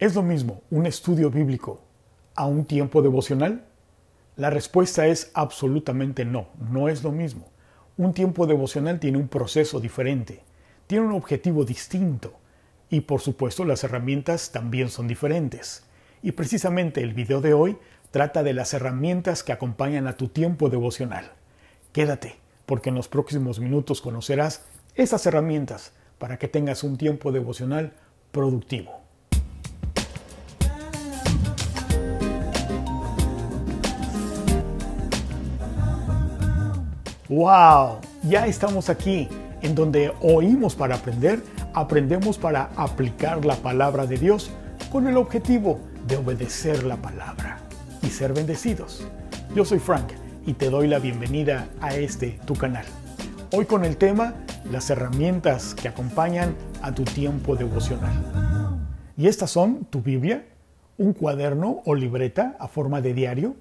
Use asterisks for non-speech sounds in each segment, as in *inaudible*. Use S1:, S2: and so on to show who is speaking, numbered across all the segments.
S1: ¿Es lo mismo un estudio bíblico a un tiempo devocional? La respuesta es absolutamente no, no es lo mismo. Un tiempo devocional tiene un proceso diferente, tiene un objetivo distinto y por supuesto las herramientas también son diferentes. Y precisamente el video de hoy trata de las herramientas que acompañan a tu tiempo devocional. Quédate, porque en los próximos minutos conocerás esas herramientas para que tengas un tiempo devocional productivo. ¡Wow! Ya estamos aquí, en donde oímos para aprender, aprendemos para aplicar la palabra de Dios con el objetivo de obedecer la palabra y ser bendecidos. Yo soy Frank y te doy la bienvenida a este tu canal. Hoy con el tema las herramientas que acompañan a tu tiempo devocional. Y estas son tu Biblia, un cuaderno o libreta a forma de diario,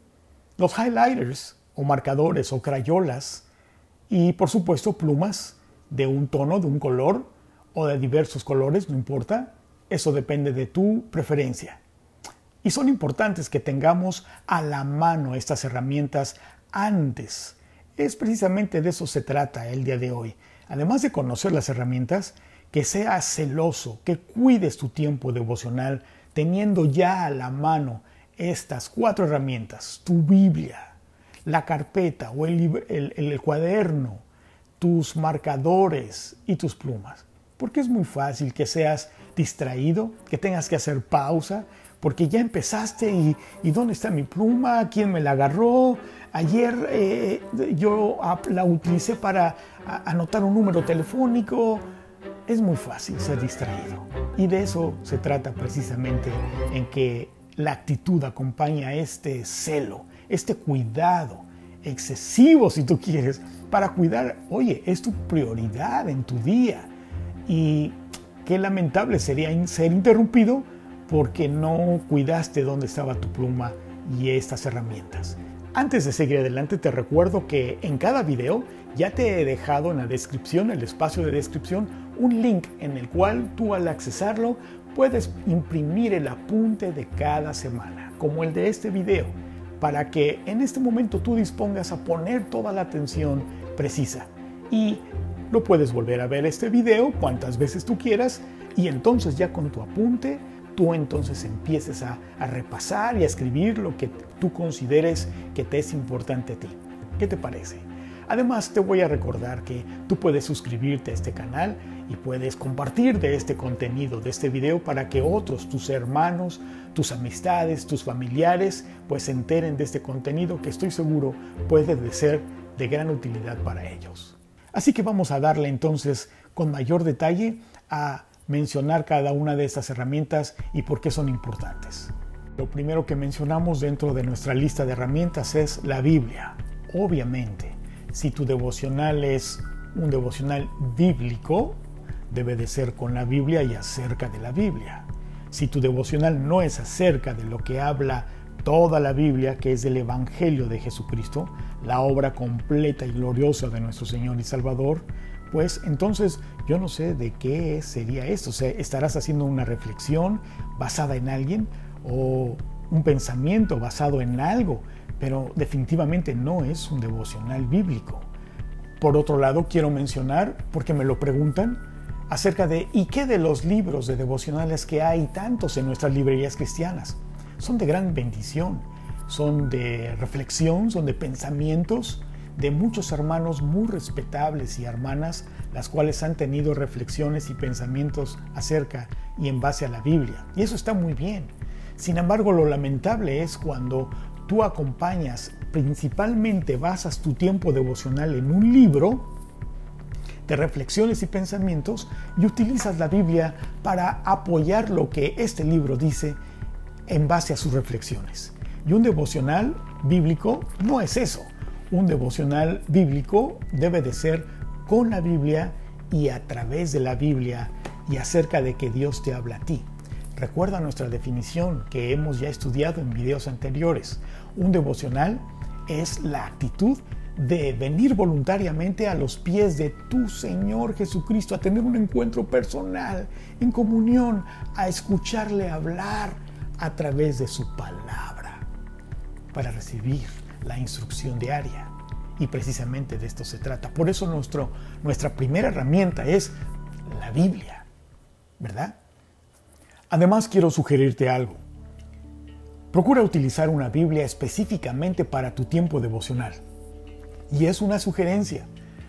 S1: los highlighters o marcadores o crayolas, y por supuesto plumas de un tono, de un color o de diversos colores, no importa, eso depende de tu preferencia. Y son importantes que tengamos a la mano estas herramientas antes. Es precisamente de eso se trata el día de hoy. Además de conocer las herramientas, que seas celoso, que cuides tu tiempo devocional teniendo ya a la mano estas cuatro herramientas, tu Biblia, la carpeta o el, cuaderno, tus marcadores y tus plumas. Porque es muy fácil que seas distraído, que tengas que hacer pausa, porque ya empezaste y, y ¿dónde está mi pluma? ¿Quién me la agarró? Ayer eh, yo la utilicé para anotar un número telefónico. Es muy fácil ser distraído. Y de eso se trata precisamente en que la actitud acompaña este celo, este cuidado excesivo, si tú quieres, para cuidar, oye, es tu prioridad en tu día. Y qué lamentable sería ser interrumpido porque no cuidaste dónde estaba tu pluma y estas herramientas. Antes de seguir adelante te recuerdo que en cada video ya te he dejado en la descripción, el espacio de descripción, un link en el cual tú al accesarlo puedes imprimir el apunte de cada semana, como el de este video para que en este momento tú dispongas a poner toda la atención precisa. Y lo puedes volver a ver este video cuantas veces tú quieras y entonces ya con tu apunte tú entonces empieces a, repasar y a escribir lo que tú consideres que te es importante a ti. ¿Qué te parece? Además te voy a recordar que tú puedes suscribirte a este canal y puedes compartir de este contenido, de este video, para que otros, tus hermanos, tus amistades, tus familiares, pues se enteren de este contenido que estoy seguro puede de ser de gran utilidad para ellos. Así que vamos a darle entonces con mayor detalle a mencionar cada una de estas herramientas y por qué son importantes. Lo primero que mencionamos dentro de nuestra lista de herramientas es la Biblia. Obviamente, si tu devocional es un devocional bíblico, debe de ser con la Biblia y acerca de la Biblia. Si tu devocional no es acerca de lo que habla toda la Biblia, que es el Evangelio de Jesucristo, la obra completa y gloriosa de nuestro Señor y Salvador, pues entonces yo no sé de qué sería esto. O sea, estarás haciendo una reflexión basada en alguien o un pensamiento basado en algo, pero definitivamente no es un devocional bíblico. Por otro lado, quiero mencionar, porque me lo preguntan, acerca de ¿y qué de los libros de devocionales que hay tantos en nuestras librerías cristianas? Son de gran bendición, son de reflexión, son de pensamientos de muchos hermanos muy respetables y hermanas, las cuales han tenido reflexiones y pensamientos acerca y en base a la Biblia. Y eso está muy bien. Sin embargo, lo lamentable es cuando tú acompañas, principalmente basas tu tiempo devocional en un libro, de reflexiones y pensamientos y utilizas la Biblia para apoyar lo que este libro dice en base a sus reflexiones. Y un devocional bíblico no es eso. Un devocional bíblico debe de ser con la Biblia y a través de la Biblia y acerca de que Dios te habla a ti. Recuerda nuestra definición que hemos ya estudiado en videos anteriores. Un devocional es la actitud de venir voluntariamente a los pies de tu Señor Jesucristo, a tener un encuentro personal, en comunión, a escucharle hablar a través de su palabra, para recibir la instrucción diaria. Y precisamente de esto se trata. Por eso nuestro, nuestra primera herramienta es la Biblia, ¿verdad? Además quiero sugerirte algo. Procura utilizar una Biblia específicamente para tu tiempo devocional. Y es una sugerencia.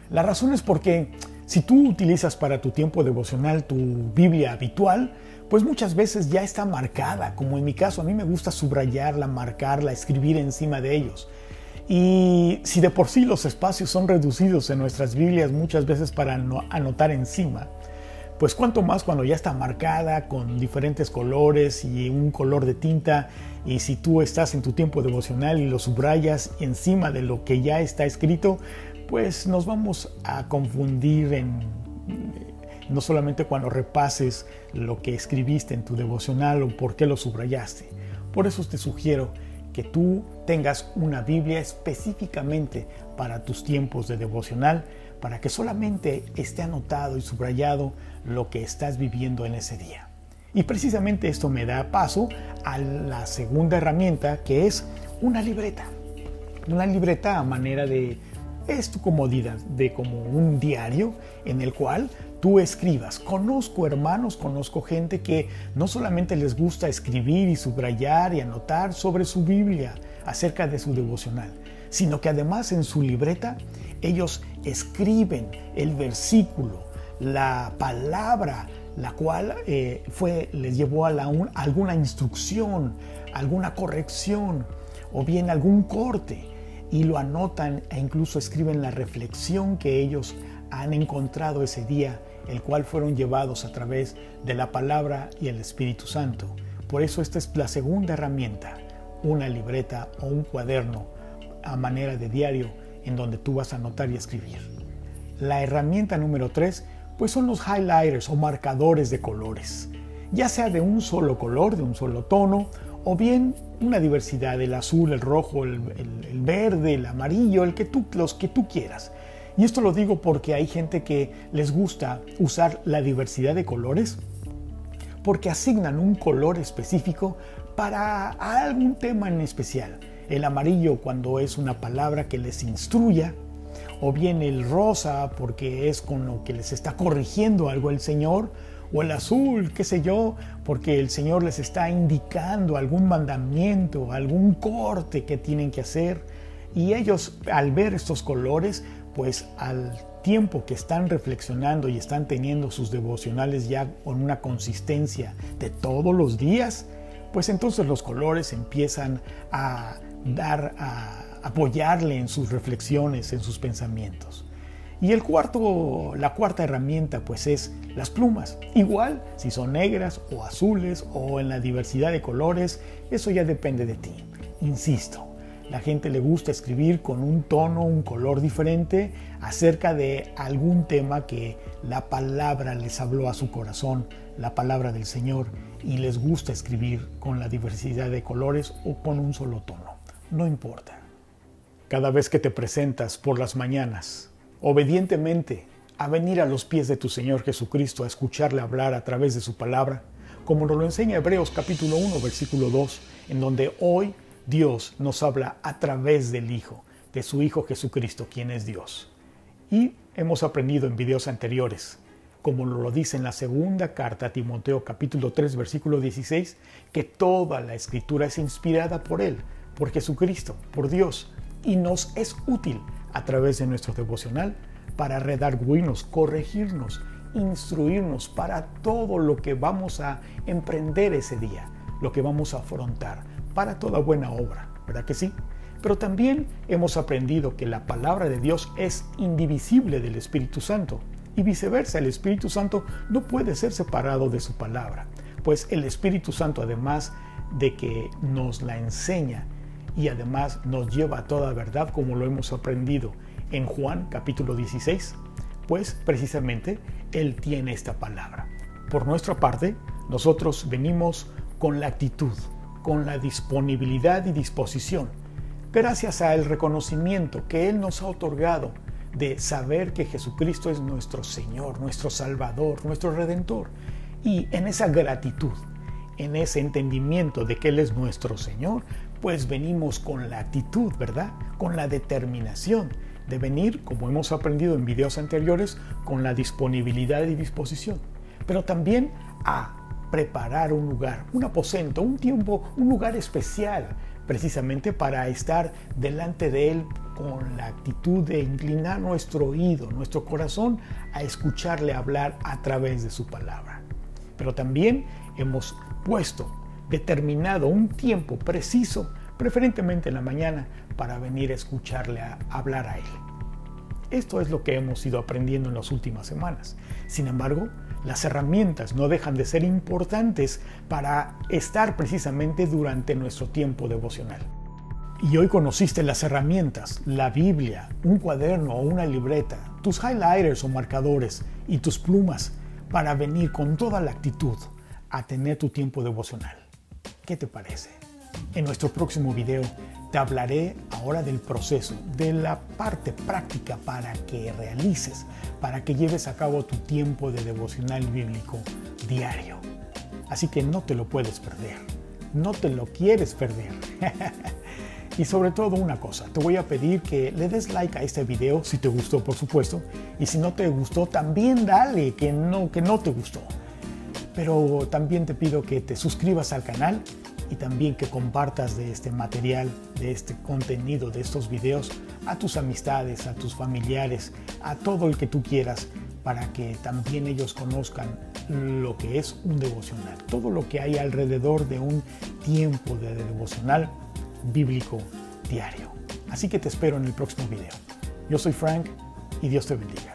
S1: La razón es porque si tú utilizas para tu tiempo devocional tu Biblia habitual, pues muchas veces ya está marcada, como en mi caso, a mí me gusta subrayarla, marcarla, escribir encima de ellos. Y si de por sí los espacios son reducidos en nuestras Biblias muchas veces para anotar encima, pues cuanto más cuando ya está marcada con diferentes colores y un color de tinta y si tú estás en tu tiempo devocional y lo subrayas encima de lo que ya está escrito, pues nos vamos a confundir en no solamente cuando repases lo que escribiste en tu devocional o por qué lo subrayaste. Por eso te sugiero que tú tengas una Biblia específicamente para tus tiempos de devocional, para que solamente esté anotado y subrayado lo que estás viviendo en ese día. Y precisamente esto me da paso a la segunda herramienta que es una libreta. Una libreta a manera de, es tu comodidad, de como un diario en el cual tú escribas. Conozco hermanos, conozco gente que no solamente les gusta escribir y subrayar y anotar sobre su Biblia acerca de su devocional, sino que además en su libreta ellos escriben el versículo, la palabra la cual eh, fue, les llevó a la alguna instrucción, alguna corrección o bien algún corte y lo anotan e incluso escriben la reflexión que ellos han encontrado ese día, el cual fueron llevados a través de la palabra y el Espíritu Santo. Por eso esta es la segunda herramienta, una libreta o un cuaderno a manera de diario en donde tú vas a anotar y escribir. La herramienta número tres pues son los highlighters o marcadores de colores, ya sea de un solo color, de un solo tono, o bien una diversidad, el azul, el rojo, el, verde, el amarillo, el que tú, los que tú quieras. Y esto lo digo porque hay gente que les gusta usar la diversidad de colores porque asignan un color específico para algún tema en especial. El amarillo cuando es una palabra que les instruya, o bien el rosa porque es con lo que les está corrigiendo algo el Señor, o el azul, qué sé yo, porque el Señor les está indicando algún mandamiento, algún corte que tienen que hacer. Y ellos al ver estos colores, pues al tiempo que están reflexionando y están teniendo sus devocionales ya con una consistencia de todos los días, pues entonces los colores empiezan a dar a apoyarle en sus reflexiones, en sus pensamientos. Y el cuarto, la cuarta herramienta pues es las plumas. Igual si son negras o azules o en la diversidad de colores, eso ya depende de ti. Insisto, la gente le gusta escribir con un tono, un color diferente acerca de algún tema que la palabra les habló a su corazón, la palabra del Señor, y les gusta escribir con la diversidad de colores o con un solo tono. No importa cada vez que te presentas por las mañanas, obedientemente, a venir a los pies de tu Señor Jesucristo a escucharle hablar a través de su palabra, como nos lo enseña Hebreos capítulo 1, versículo 2, en donde hoy Dios nos habla a través del Hijo, de su Hijo Jesucristo, quien es Dios. Y hemos aprendido en videos anteriores, como lo dice en la segunda carta a Timoteo capítulo 3, versículo 16, que toda la escritura es inspirada por Él, por Jesucristo, por Dios, y nos es útil a través de nuestro devocional para redarguirnos, corregirnos, instruirnos para todo lo que vamos a emprender ese día, lo que vamos a afrontar, para toda buena obra, ¿verdad que sí? Pero también hemos aprendido que la palabra de Dios es indivisible del Espíritu Santo y viceversa, el Espíritu Santo no puede ser separado de su palabra, pues el Espíritu Santo además de que nos la enseña y además nos lleva a toda verdad como lo hemos aprendido en Juan capítulo 16, pues precisamente Él tiene esta palabra. Por nuestra parte, nosotros venimos con la actitud, con la disponibilidad y disposición gracias al reconocimiento que Él nos ha otorgado de saber que Jesucristo es nuestro Señor, nuestro Salvador, nuestro Redentor. Y en esa gratitud, en ese entendimiento de que Él es nuestro Señor, pues venimos con la actitud, ¿verdad? Con la determinación de venir, como hemos aprendido en videos anteriores, con la disponibilidad y disposición. Pero también a preparar un lugar, un aposento, un tiempo, un lugar especial, precisamente para estar delante de Él con la actitud de inclinar nuestro oído, nuestro corazón a escucharle hablar a través de su palabra. Pero también hemos puesto, determinado un tiempo preciso, preferentemente en la mañana, para venir a escucharle a hablar a Él. Esto es lo que hemos ido aprendiendo en las últimas semanas. Sin embargo, las herramientas no dejan de ser importantes para estar precisamente durante nuestro tiempo devocional. Y hoy conociste las herramientas, la Biblia, un cuaderno o una libreta, tus highlighters o marcadores y tus plumas para venir con toda la actitud a tener tu tiempo devocional. ¿Qué te parece? En nuestro próximo video te hablaré ahora del proceso, de la parte práctica para que realices, para que lleves a cabo tu tiempo de devocional bíblico diario. Así que no te lo puedes perder, no te lo quieres perder. *laughs* y sobre todo una cosa, te voy a pedir que le des like a este video si te gustó, por supuesto, y si no te gustó, también dale que no, que no te gustó. Pero también te pido que te suscribas al canal y también que compartas de este material, de este contenido, de estos videos a tus amistades, a tus familiares, a todo el que tú quieras, para que también ellos conozcan lo que es un devocional, todo lo que hay alrededor de un tiempo de devocional bíblico diario. Así que te espero en el próximo video. Yo soy Frank y Dios te bendiga.